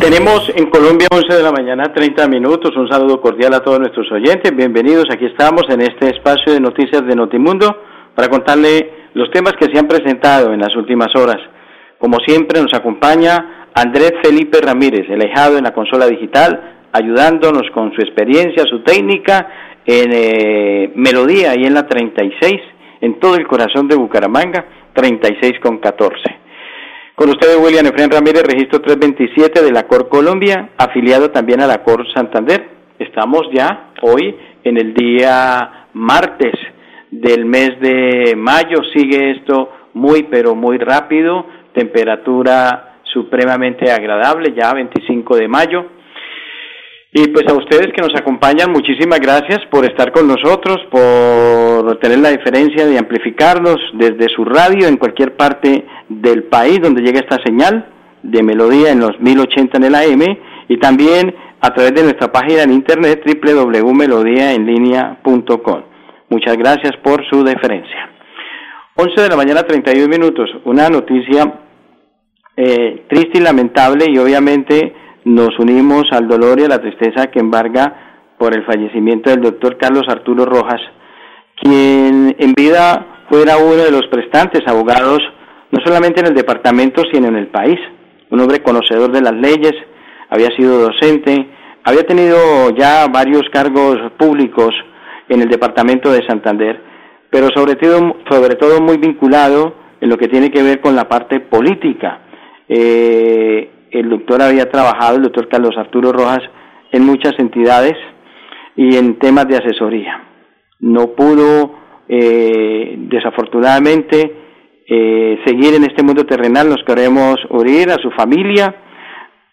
Tenemos en Colombia 11 de la mañana 30 minutos. Un saludo cordial a todos nuestros oyentes. Bienvenidos. Aquí estamos en este espacio de noticias de Notimundo para contarle los temas que se han presentado en las últimas horas. Como siempre nos acompaña Andrés Felipe Ramírez, el ahijado en la consola digital, ayudándonos con su experiencia, su técnica en eh, Melodía y en la 36, en todo el corazón de Bucaramanga, 36 con 14. Con ustedes, William Efraín Ramírez, registro 327 de la COR Colombia, afiliado también a la COR Santander. Estamos ya hoy en el día martes del mes de mayo. Sigue esto muy, pero muy rápido. Temperatura supremamente agradable, ya 25 de mayo. Y pues a ustedes que nos acompañan, muchísimas gracias por estar con nosotros, por tener la diferencia de amplificarnos desde su radio en cualquier parte del país donde llega esta señal de melodía en los 1080 en el AM y también a través de nuestra página en internet www.melodiaenlinea.com. Muchas gracias por su deferencia. 11 de la mañana 31 minutos, una noticia eh, triste y lamentable y obviamente nos unimos al dolor y a la tristeza que embarga por el fallecimiento del doctor Carlos Arturo Rojas, quien en vida fuera uno de los prestantes abogados, no solamente en el departamento, sino en el país. Un hombre conocedor de las leyes, había sido docente, había tenido ya varios cargos públicos en el departamento de Santander, pero sobre todo, sobre todo muy vinculado en lo que tiene que ver con la parte política. Eh, el doctor había trabajado, el doctor Carlos Arturo Rojas, en muchas entidades y en temas de asesoría. No pudo, eh, desafortunadamente, eh, seguir en este mundo terrenal. Nos queremos oír a su familia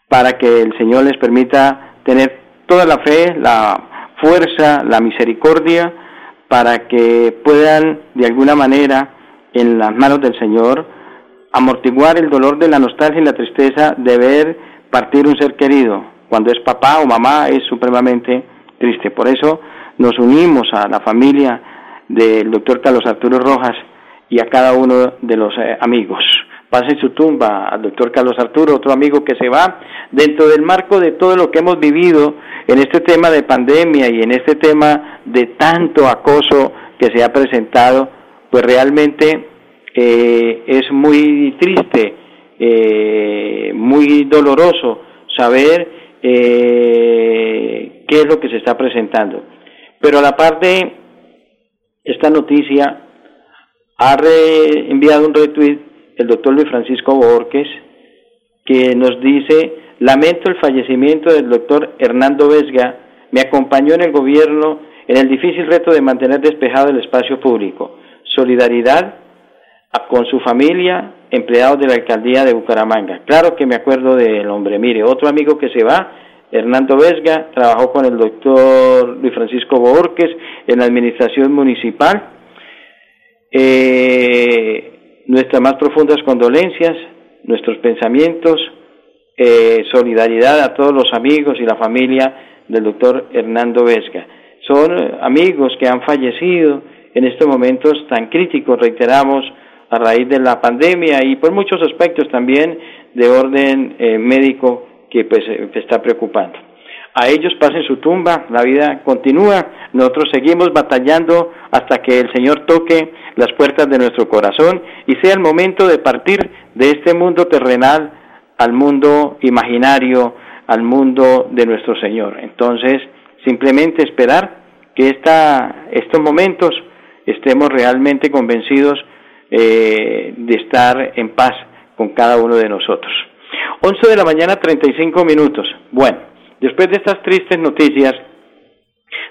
para que el Señor les permita tener toda la fe, la fuerza, la misericordia, para que puedan de alguna manera en las manos del Señor amortiguar el dolor de la nostalgia y la tristeza de ver partir un ser querido. Cuando es papá o mamá es supremamente triste. Por eso nos unimos a la familia del doctor Carlos Arturo Rojas y a cada uno de los eh, amigos. Pase su tumba al doctor Carlos Arturo, otro amigo que se va dentro del marco de todo lo que hemos vivido en este tema de pandemia y en este tema de tanto acoso que se ha presentado, pues realmente eh, es muy triste, eh, muy doloroso saber eh, qué es lo que se está presentando. Pero a la parte, esta noticia ha enviado un retweet el doctor Luis Francisco Borges que nos dice, lamento el fallecimiento del doctor Hernando Vesga, me acompañó en el gobierno en el difícil reto de mantener despejado el espacio público. Solidaridad con su familia, empleados de la alcaldía de Bucaramanga. Claro que me acuerdo del hombre. Mire, otro amigo que se va, Hernando Vesga, trabajó con el doctor Luis Francisco Borges en la administración municipal. Eh, nuestras más profundas condolencias, nuestros pensamientos, eh, solidaridad a todos los amigos y la familia del doctor Hernando Vesga. Son amigos que han fallecido en estos momentos tan críticos, reiteramos, a raíz de la pandemia y por muchos aspectos también de orden eh, médico que pues eh, está preocupando. A ellos pasen su tumba, la vida continúa, nosotros seguimos batallando hasta que el Señor toque las puertas de nuestro corazón y sea el momento de partir de este mundo terrenal al mundo imaginario, al mundo de nuestro Señor. Entonces, simplemente esperar que esta, estos momentos estemos realmente convencidos eh, de estar en paz con cada uno de nosotros. 11 de la mañana, 35 minutos. Bueno, después de estas tristes noticias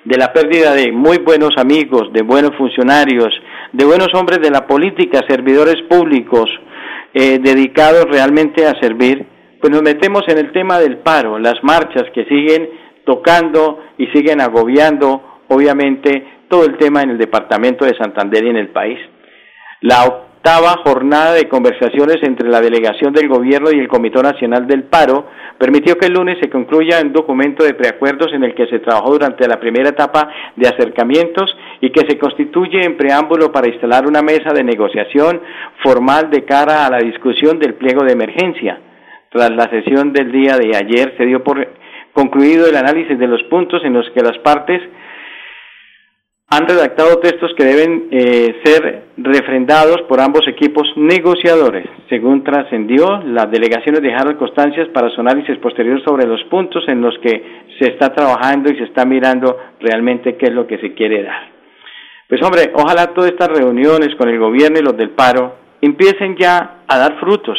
de la pérdida de muy buenos amigos, de buenos funcionarios, de buenos hombres de la política, servidores públicos, eh, dedicados realmente a servir pues nos metemos en el tema del paro, las marchas que siguen tocando y siguen agobiando, obviamente, todo el tema en el departamento de Santander y en el país. La octava jornada de conversaciones entre la delegación del gobierno y el Comité Nacional del Paro permitió que el lunes se concluya un documento de preacuerdos en el que se trabajó durante la primera etapa de acercamientos y que se constituye en preámbulo para instalar una mesa de negociación formal de cara a la discusión del pliego de emergencia. Tras la sesión del día de ayer se dio por concluido el análisis de los puntos en los que las partes han redactado textos que deben eh, ser refrendados por ambos equipos negociadores. Según trascendió, las delegaciones dejaron constancias para su análisis posterior sobre los puntos en los que se está trabajando y se está mirando realmente qué es lo que se quiere dar. Pues hombre, ojalá todas estas reuniones con el gobierno y los del paro empiecen ya a dar frutos,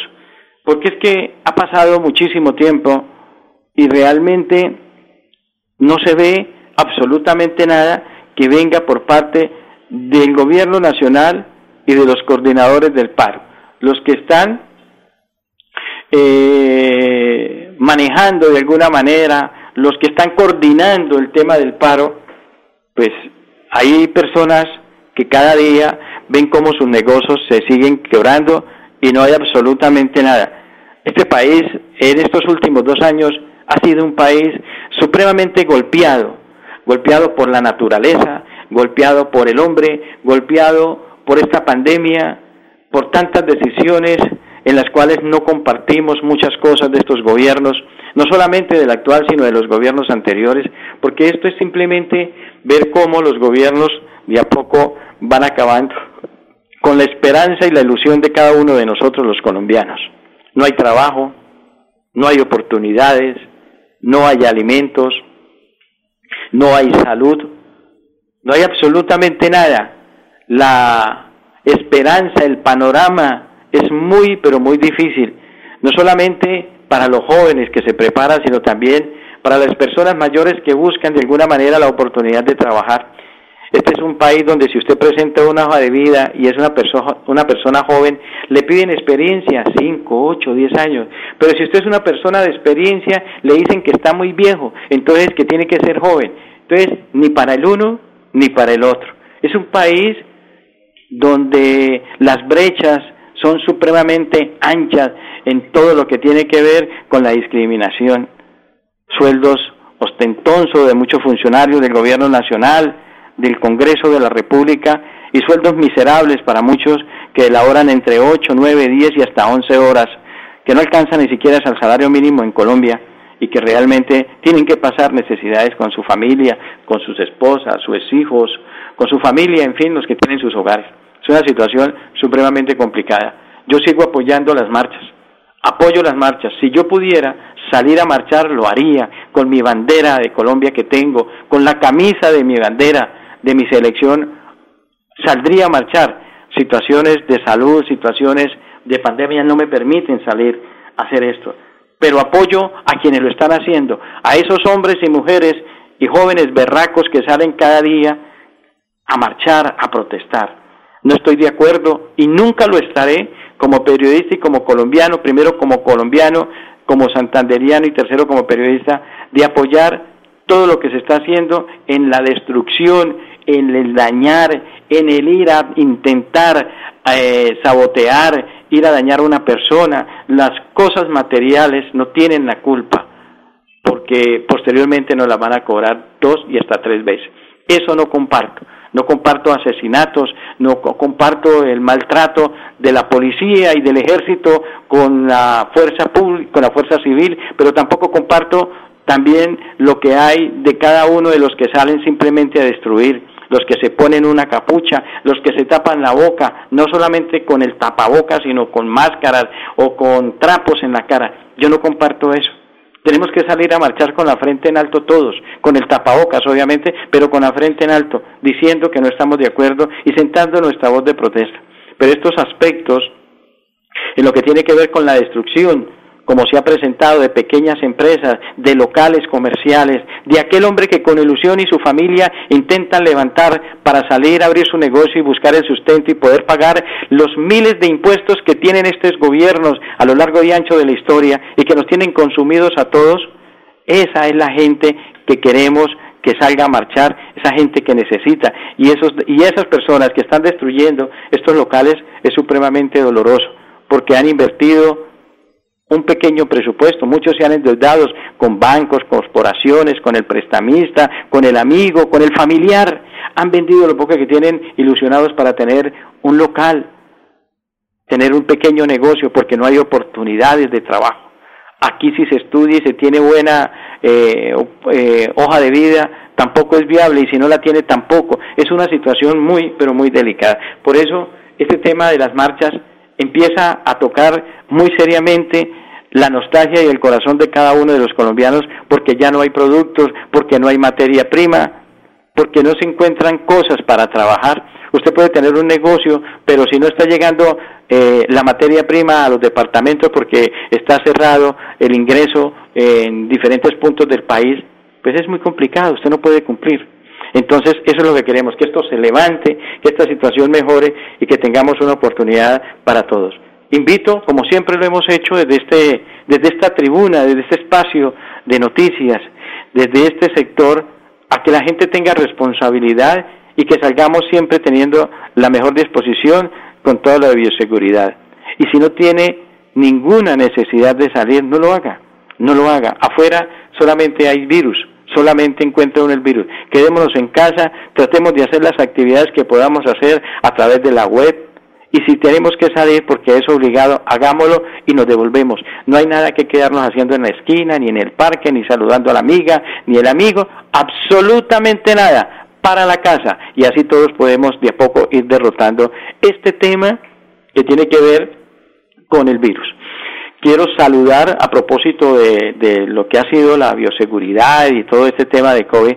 porque es que ha pasado muchísimo tiempo y realmente no se ve absolutamente nada que venga por parte del gobierno nacional y de los coordinadores del paro, los que están eh, manejando de alguna manera, los que están coordinando el tema del paro, pues hay personas que cada día ven cómo sus negocios se siguen quebrando y no hay absolutamente nada. Este país en estos últimos dos años ha sido un país supremamente golpeado golpeado por la naturaleza, golpeado por el hombre, golpeado por esta pandemia, por tantas decisiones en las cuales no compartimos muchas cosas de estos gobiernos, no solamente del actual, sino de los gobiernos anteriores, porque esto es simplemente ver cómo los gobiernos de a poco van acabando con la esperanza y la ilusión de cada uno de nosotros los colombianos. No hay trabajo, no hay oportunidades, no hay alimentos, no hay salud, no hay absolutamente nada. La esperanza, el panorama es muy, pero muy difícil, no solamente para los jóvenes que se preparan, sino también para las personas mayores que buscan de alguna manera la oportunidad de trabajar. Este es un país donde si usted presenta una hoja de vida y es una persona, una persona joven, le piden experiencia, 5, 8, 10 años. Pero si usted es una persona de experiencia, le dicen que está muy viejo, entonces que tiene que ser joven. Entonces, ni para el uno ni para el otro. Es un país donde las brechas son supremamente anchas en todo lo que tiene que ver con la discriminación. Sueldos ostentosos de muchos funcionarios del gobierno nacional, del Congreso de la República y sueldos miserables para muchos que elaboran entre 8, 9, 10 y hasta 11 horas, que no alcanzan ni siquiera al salario mínimo en Colombia y que realmente tienen que pasar necesidades con su familia, con sus esposas, sus hijos, con su familia, en fin, los que tienen sus hogares. Es una situación supremamente complicada. Yo sigo apoyando las marchas, apoyo las marchas. Si yo pudiera salir a marchar, lo haría, con mi bandera de Colombia que tengo, con la camisa de mi bandera, de mi selección, saldría a marchar. Situaciones de salud, situaciones de pandemia no me permiten salir a hacer esto pero apoyo a quienes lo están haciendo, a esos hombres y mujeres y jóvenes berracos que salen cada día a marchar, a protestar. No estoy de acuerdo y nunca lo estaré como periodista y como colombiano, primero como colombiano, como santanderiano y tercero como periodista, de apoyar todo lo que se está haciendo en la destrucción, en el dañar, en el ir a intentar eh, sabotear, ir a dañar a una persona. Las cosas materiales no tienen la culpa, porque posteriormente nos la van a cobrar dos y hasta tres veces. Eso no comparto. No comparto asesinatos, no comparto el maltrato de la policía y del ejército con la fuerza pública, con la fuerza civil, pero tampoco comparto también lo que hay de cada uno de los que salen simplemente a destruir los que se ponen una capucha, los que se tapan la boca, no solamente con el tapaboca, sino con máscaras o con trapos en la cara. Yo no comparto eso. Tenemos que salir a marchar con la frente en alto todos, con el tapabocas obviamente, pero con la frente en alto, diciendo que no estamos de acuerdo y sentando nuestra voz de protesta. Pero estos aspectos, en lo que tiene que ver con la destrucción, como se ha presentado, de pequeñas empresas, de locales comerciales, de aquel hombre que con ilusión y su familia intentan levantar para salir abrir su negocio y buscar el sustento y poder pagar los miles de impuestos que tienen estos gobiernos a lo largo y ancho de la historia y que nos tienen consumidos a todos, esa es la gente que queremos que salga a marchar, esa gente que necesita. Y, esos, y esas personas que están destruyendo estos locales es supremamente doloroso, porque han invertido un pequeño presupuesto. Muchos se han endeudado con bancos, corporaciones, con el prestamista, con el amigo, con el familiar. Han vendido lo poco que tienen ilusionados para tener un local, tener un pequeño negocio, porque no hay oportunidades de trabajo. Aquí si se estudia y se tiene buena eh, eh, hoja de vida, tampoco es viable y si no la tiene tampoco. Es una situación muy, pero muy delicada. Por eso este tema de las marchas empieza a tocar muy seriamente la nostalgia y el corazón de cada uno de los colombianos porque ya no hay productos, porque no hay materia prima, porque no se encuentran cosas para trabajar. Usted puede tener un negocio, pero si no está llegando eh, la materia prima a los departamentos porque está cerrado el ingreso en diferentes puntos del país, pues es muy complicado, usted no puede cumplir. Entonces, eso es lo que queremos, que esto se levante, que esta situación mejore y que tengamos una oportunidad para todos. Invito, como siempre lo hemos hecho desde, este, desde esta tribuna, desde este espacio de noticias, desde este sector, a que la gente tenga responsabilidad y que salgamos siempre teniendo la mejor disposición con toda la bioseguridad. Y si no tiene ninguna necesidad de salir, no lo haga, no lo haga. Afuera solamente hay virus, solamente encuentra uno el virus. Quedémonos en casa, tratemos de hacer las actividades que podamos hacer a través de la web, y si tenemos que salir porque es obligado, hagámoslo y nos devolvemos. No hay nada que quedarnos haciendo en la esquina, ni en el parque, ni saludando a la amiga, ni el amigo, absolutamente nada para la casa y así todos podemos de a poco ir derrotando este tema que tiene que ver con el virus. Quiero saludar a propósito de, de lo que ha sido la bioseguridad y todo este tema de COVID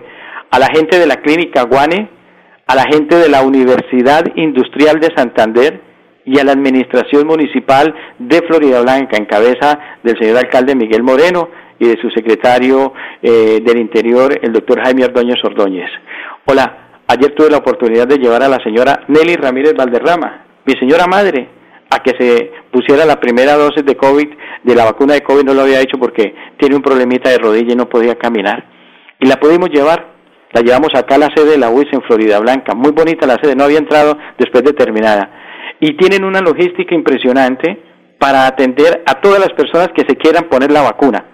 a la gente de la clínica Guane, a la gente de la Universidad Industrial de Santander y a la Administración Municipal de Florida Blanca en cabeza del señor alcalde Miguel Moreno y de su secretario eh, del Interior, el doctor Jaime Ordóñez Ordóñez. Hola, ayer tuve la oportunidad de llevar a la señora Nelly Ramírez Valderrama, mi señora madre, a que se pusiera la primera dosis de COVID, de la vacuna de COVID, no lo había hecho porque tiene un problemita de rodilla y no podía caminar. Y la pudimos llevar, la llevamos acá a la sede de la UIS en Florida Blanca, muy bonita la sede, no había entrado después de terminada. Y tienen una logística impresionante para atender a todas las personas que se quieran poner la vacuna.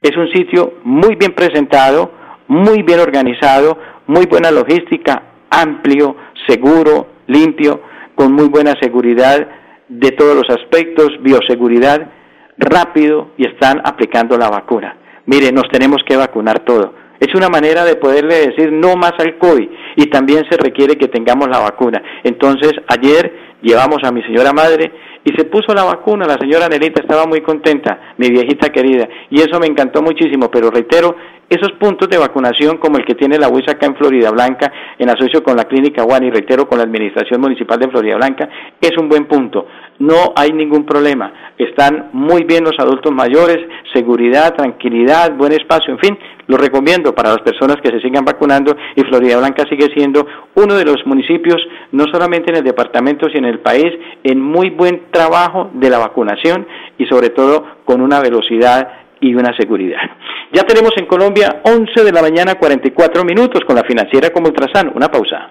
Es un sitio muy bien presentado, muy bien organizado, muy buena logística, amplio, seguro, limpio, con muy buena seguridad de todos los aspectos, bioseguridad, rápido y están aplicando la vacuna. Mire, nos tenemos que vacunar todo. Es una manera de poderle decir no más al COVID y también se requiere que tengamos la vacuna. Entonces, ayer llevamos a mi señora madre y se puso la vacuna, la señora Nelita estaba muy contenta, mi viejita querida, y eso me encantó muchísimo, pero reitero, esos puntos de vacunación como el que tiene la UIS acá en Florida Blanca, en asocio con la Clínica Juan y reitero con la Administración Municipal de Florida Blanca, es un buen punto. No hay ningún problema. Están muy bien los adultos mayores, seguridad, tranquilidad, buen espacio, en fin, lo recomiendo para las personas que se sigan vacunando y Florida Blanca sigue siendo uno de los municipios, no solamente en el departamento, sino en el país, en muy buen trabajo de la vacunación y sobre todo con una velocidad y una seguridad. Ya tenemos en Colombia 11 de la mañana 44 minutos con la financiera como Ultrasan. Una pausa.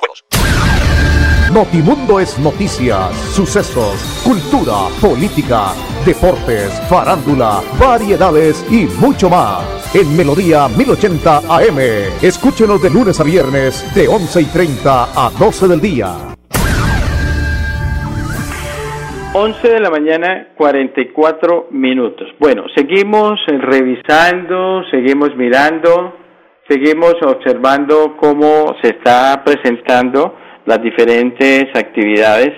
Notimundo es noticias, sucesos, cultura, política, deportes, farándula, variedades y mucho más. En Melodía 1080 AM. Escúchenos de lunes a viernes de 11 y 30 a 12 del día. 11 de la mañana, 44 minutos. Bueno, seguimos revisando, seguimos mirando, seguimos observando cómo se está presentando las diferentes actividades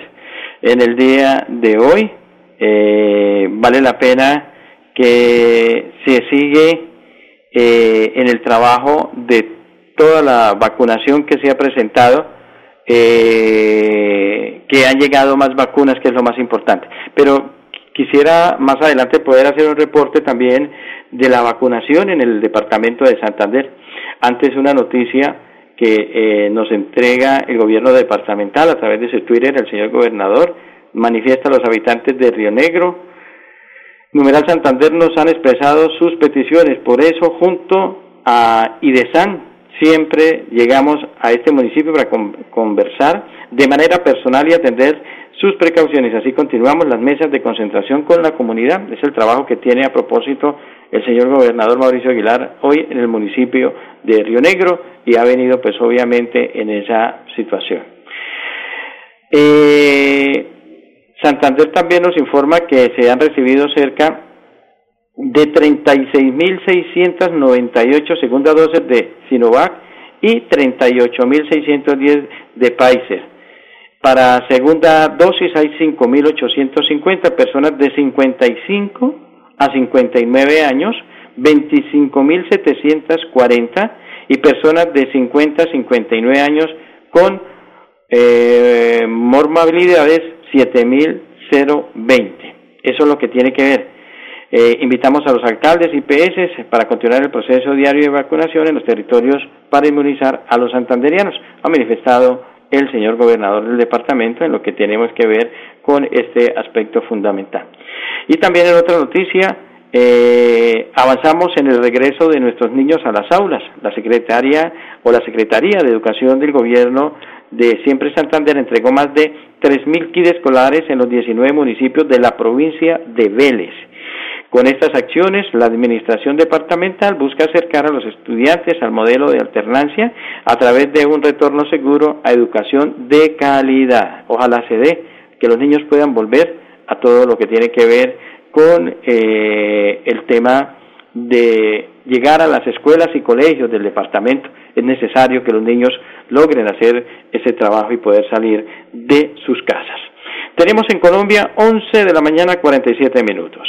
en el día de hoy. Eh, vale la pena que se sigue eh, en el trabajo de toda la vacunación que se ha presentado, eh, que han llegado más vacunas, que es lo más importante. Pero quisiera más adelante poder hacer un reporte también de la vacunación en el departamento de Santander. Antes una noticia que eh, nos entrega el gobierno departamental a través de su Twitter, el señor gobernador, manifiesta a los habitantes de Río Negro. Numeral Santander nos han expresado sus peticiones, por eso junto a IDESAN siempre llegamos a este municipio para conversar de manera personal y atender sus precauciones. Así continuamos las mesas de concentración con la comunidad. Es el trabajo que tiene a propósito el señor gobernador Mauricio Aguilar hoy en el municipio de Río Negro y ha venido pues obviamente en esa situación. Eh, Santander también nos informa que se han recibido cerca de 36.698 segundas dosis de Sinovac y 38.610 de Pfizer. Para segunda dosis hay 5.850 personas de 55 a 59 años, 25.740 y personas de 50 a 59 años con eh, morbilidades 7.020. Eso es lo que tiene que ver. Eh, invitamos a los alcaldes y PS para continuar el proceso diario de vacunación en los territorios para inmunizar a los santanderianos. Ha manifestado el señor gobernador del departamento en lo que tenemos que ver con este aspecto fundamental. Y también en otra noticia, eh, avanzamos en el regreso de nuestros niños a las aulas. La secretaria o la Secretaría de Educación del Gobierno de Siempre Santander entregó más de 3.000 kits escolares en los 19 municipios de la provincia de Vélez. Con estas acciones, la Administración Departamental busca acercar a los estudiantes al modelo de alternancia a través de un retorno seguro a educación de calidad. Ojalá se dé que los niños puedan volver a todo lo que tiene que ver con eh, el tema de llegar a las escuelas y colegios del departamento. Es necesario que los niños logren hacer ese trabajo y poder salir de sus casas. Tenemos en Colombia 11 de la mañana 47 minutos.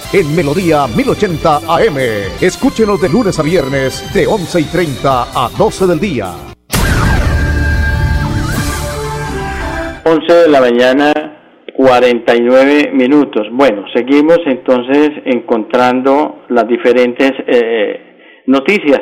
En Melodía 1080 AM. Escúchenos de lunes a viernes de 11 y 30 a 12 del día. 11 de la mañana, 49 minutos. Bueno, seguimos entonces encontrando las diferentes eh, noticias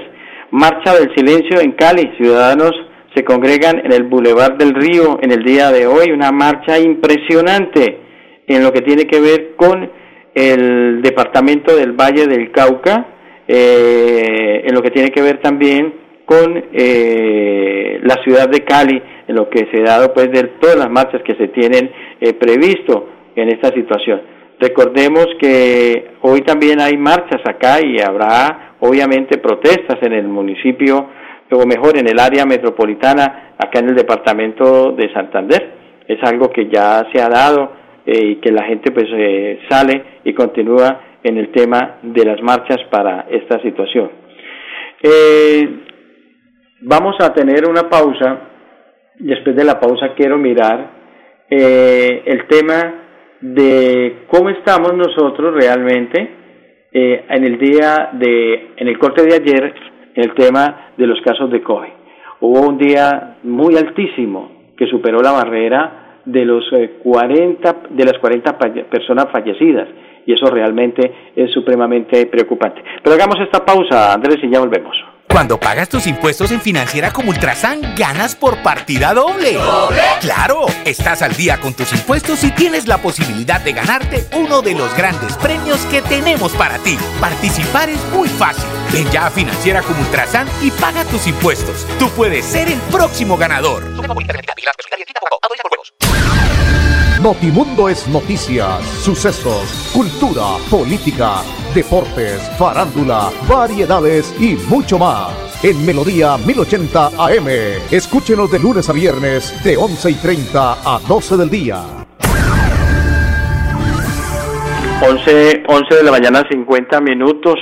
Marcha del Silencio en Cali. Ciudadanos se congregan en el Boulevard del Río en el día de hoy. Una marcha impresionante en lo que tiene que ver con el departamento del Valle del Cauca, eh, en lo que tiene que ver también con eh, la ciudad de Cali, en lo que se ha dado pues de todas las marchas que se tienen eh, previsto en esta situación. Recordemos que hoy también hay marchas acá y habrá obviamente protestas en el municipio, o mejor en el área metropolitana, acá en el departamento de Santander. Es algo que ya se ha dado eh, y que la gente pues eh, sale y continúa en el tema de las marchas para esta situación. Eh, vamos a tener una pausa. Después de la pausa quiero mirar el tema de cómo estamos nosotros realmente eh, en el día de, en el corte de ayer, el tema de los casos de COVID. Hubo un día muy altísimo que superó la barrera de los 40, eh, de las 40 personas fallecidas y eso realmente es supremamente preocupante. Pero hagamos esta pausa, Andrés, y ya volvemos. Cuando pagas tus impuestos en Financiera como Ultrasan, ganas por partida doble. ¿Doble? Claro, estás al día con tus impuestos y tienes la posibilidad de ganarte uno de los grandes premios que tenemos para ti. Participar es muy fácil. Ven ya a Financiera como Ultrasan y paga tus impuestos. Tú puedes ser el próximo ganador. Notimundo es noticias, sucesos, cultura, política deportes, farándula, variedades y mucho más. En Melodía 1080 AM. Escúchenos de lunes a viernes de 11 y 30 a 12 del día. 11, 11 de la mañana, 50 minutos.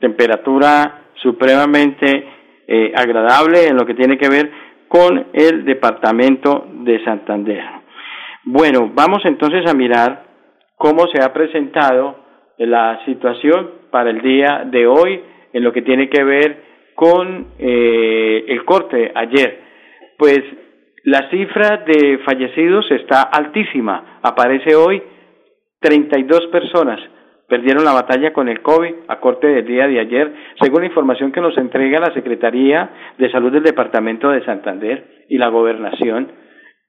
Temperatura supremamente eh, agradable en lo que tiene que ver con el departamento de Santander. Bueno, vamos entonces a mirar cómo se ha presentado la situación para el día de hoy en lo que tiene que ver con eh, el corte ayer. Pues la cifra de fallecidos está altísima. Aparece hoy 32 personas perdieron la batalla con el COVID a corte del día de ayer, según la información que nos entrega la Secretaría de Salud del Departamento de Santander y la Gobernación.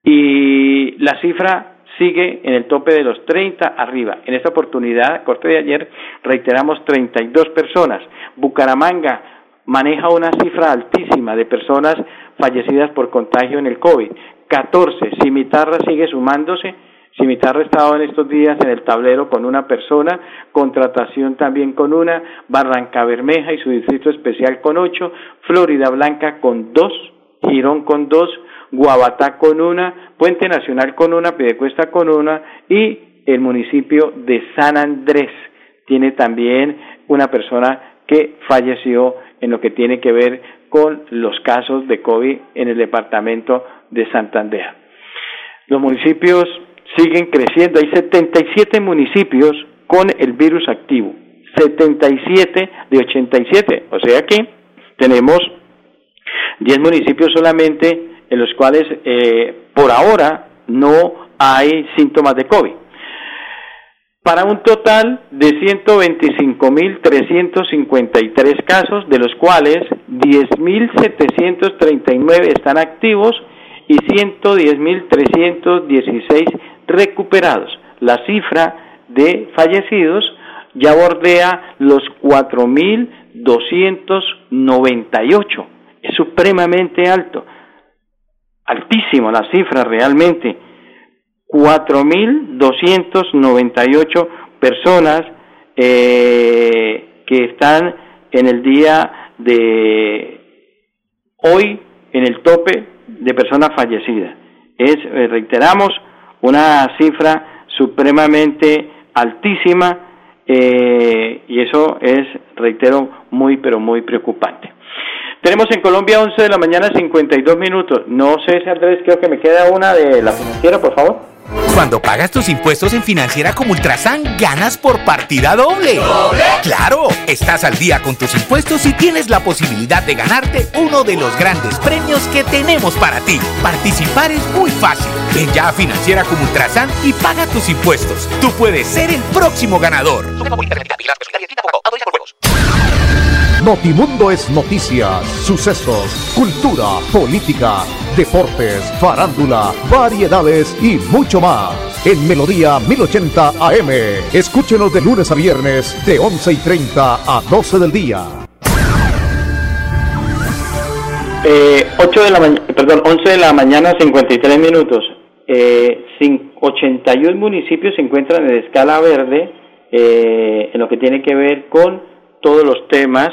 Y la cifra sigue en el tope de los 30 arriba. En esta oportunidad, corte de ayer, reiteramos 32 personas. Bucaramanga maneja una cifra altísima de personas fallecidas por contagio en el COVID. 14. Cimitarra sigue sumándose. Cimitarra ha estado en estos días en el tablero con una persona, contratación también con una, Barranca Bermeja y su distrito especial con ocho, Florida Blanca con dos, Girón con dos, Guabatá con una, Puente Nacional con una, Pidecuesta con una y el municipio de San Andrés. Tiene también una persona que falleció en lo que tiene que ver con los casos de COVID en el departamento de Santander. Los municipios siguen creciendo, hay 77 municipios con el virus activo, 77 de 87, o sea que tenemos 10 municipios solamente en los cuales eh, por ahora no hay síntomas de COVID. Para un total de 125.353 casos, de los cuales 10.739 están activos y 110.316 recuperados. La cifra de fallecidos ya bordea los 4.298. Es supremamente alto altísimo la cifra realmente. 4.298 personas eh, que están en el día de hoy en el tope de personas fallecidas. Es, eh, reiteramos, una cifra supremamente altísima eh, y eso es, reitero, muy pero muy preocupante. Tenemos en Colombia 11 de la mañana 52 minutos. No sé si Andrés, creo que me queda una de la financiera, por favor. Cuando pagas tus impuestos en Financiera como Ultrasan, ganas por partida doble. ¿Doble? Claro, estás al día con tus impuestos y tienes la posibilidad de ganarte uno de los grandes premios que tenemos para ti. Participar es muy fácil. Ven ya a Financiera como Ultrasan y paga tus impuestos. Tú puedes ser el próximo ganador. Notimundo es noticias, sucesos, cultura, política, deportes, farándula, variedades y mucho más. En Melodía 1080 AM. Escúchenos de lunes a viernes de 11 y 30 a 12 del día. Eh, 8 de la perdón, 11 de la mañana 53 minutos. Eh, 81 municipios se encuentran en escala verde eh, en lo que tiene que ver con todos los temas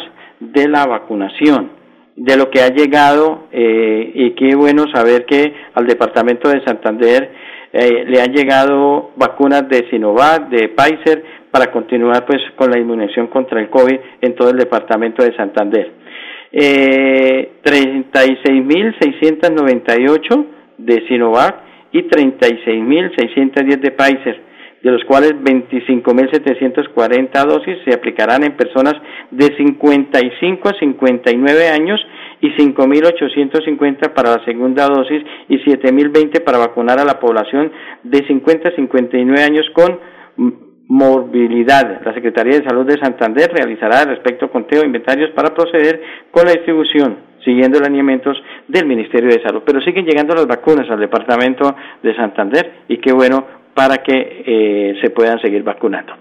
de la vacunación, de lo que ha llegado eh, y qué bueno saber que al departamento de Santander eh, le han llegado vacunas de Sinovac, de Pfizer, para continuar pues con la inmunización contra el COVID en todo el departamento de Santander. Eh, 36.698 de Sinovac y 36.610 de Pfizer de los cuales 25.740 dosis se aplicarán en personas de 55 a 59 años y 5.850 para la segunda dosis y 7.020 para vacunar a la población de 50 a 59 años con morbilidad. La Secretaría de Salud de Santander realizará al respecto conteo de inventarios para proceder con la distribución, siguiendo los lineamientos del Ministerio de Salud. Pero siguen llegando las vacunas al Departamento de Santander y qué bueno para que eh, se puedan seguir vacunando.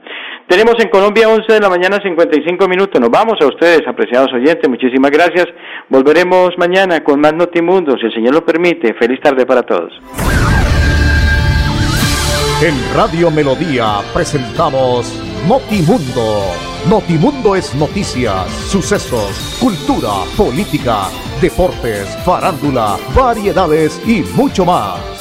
Tenemos en Colombia 11 de la mañana 55 minutos. Nos vamos a ustedes, apreciados oyentes. Muchísimas gracias. Volveremos mañana con más Notimundo, si el Señor lo permite. Feliz tarde para todos. En Radio Melodía presentamos Notimundo. Notimundo es noticias, sucesos, cultura, política, deportes, farándula, variedades y mucho más.